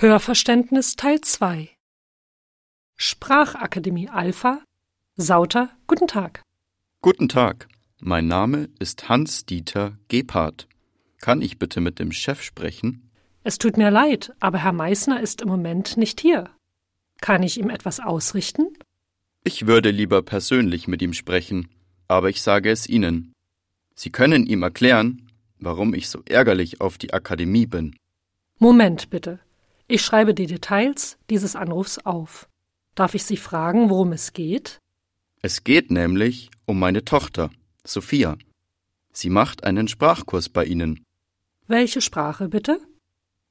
Hörverständnis Teil 2 Sprachakademie Alpha Sauter, guten Tag. Guten Tag, mein Name ist Hans-Dieter Gebhardt. Kann ich bitte mit dem Chef sprechen? Es tut mir leid, aber Herr Meißner ist im Moment nicht hier. Kann ich ihm etwas ausrichten? Ich würde lieber persönlich mit ihm sprechen, aber ich sage es Ihnen. Sie können ihm erklären, warum ich so ärgerlich auf die Akademie bin. Moment bitte. Ich schreibe die Details dieses Anrufs auf. Darf ich Sie fragen, worum es geht? Es geht nämlich um meine Tochter, Sophia. Sie macht einen Sprachkurs bei Ihnen. Welche Sprache bitte?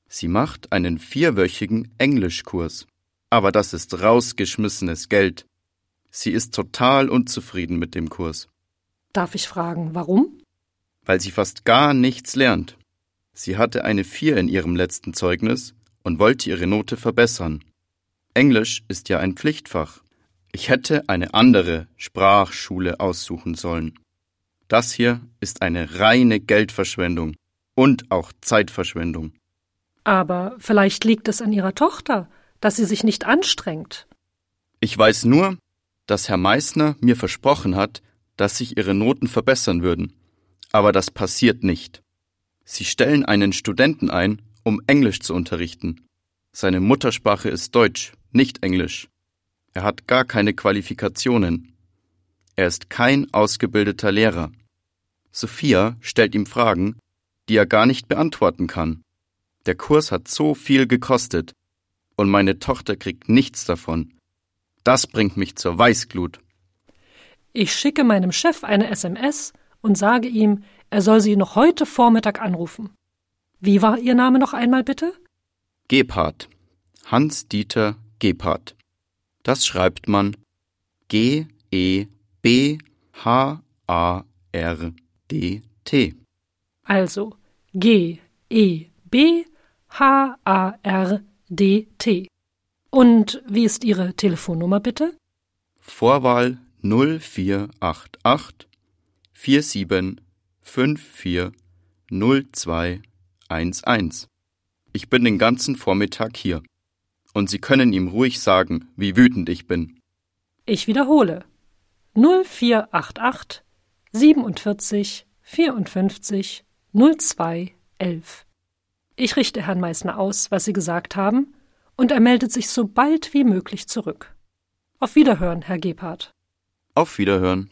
Sie macht einen vierwöchigen Englischkurs. Aber das ist rausgeschmissenes Geld. Sie ist total unzufrieden mit dem Kurs. Darf ich fragen, warum? Weil sie fast gar nichts lernt. Sie hatte eine Vier in ihrem letzten Zeugnis und wollte ihre Note verbessern. Englisch ist ja ein Pflichtfach. Ich hätte eine andere Sprachschule aussuchen sollen. Das hier ist eine reine Geldverschwendung und auch Zeitverschwendung. Aber vielleicht liegt es an Ihrer Tochter, dass sie sich nicht anstrengt. Ich weiß nur, dass Herr Meißner mir versprochen hat, dass sich ihre Noten verbessern würden. Aber das passiert nicht. Sie stellen einen Studenten ein, um Englisch zu unterrichten. Seine Muttersprache ist Deutsch, nicht Englisch. Er hat gar keine Qualifikationen. Er ist kein ausgebildeter Lehrer. Sophia stellt ihm Fragen, die er gar nicht beantworten kann. Der Kurs hat so viel gekostet, und meine Tochter kriegt nichts davon. Das bringt mich zur Weißglut. Ich schicke meinem Chef eine SMS und sage ihm, er soll Sie noch heute Vormittag anrufen. Wie war Ihr Name noch einmal bitte? Gebhardt. Hans-Dieter Gebhardt. Das schreibt man G-E-B-H-A-R-D-T. Also G-E-B-H-A-R-D-T. Und wie ist Ihre Telefonnummer bitte? Vorwahl 0488 47 54 0211. Ich bin den ganzen Vormittag hier. Und Sie können ihm ruhig sagen, wie wütend ich bin. Ich wiederhole. 0488 47 54 02 11. Ich richte Herrn Meißner aus, was Sie gesagt haben, und er meldet sich so bald wie möglich zurück. Auf Wiederhören, Herr Gebhardt. Auf Wiederhören.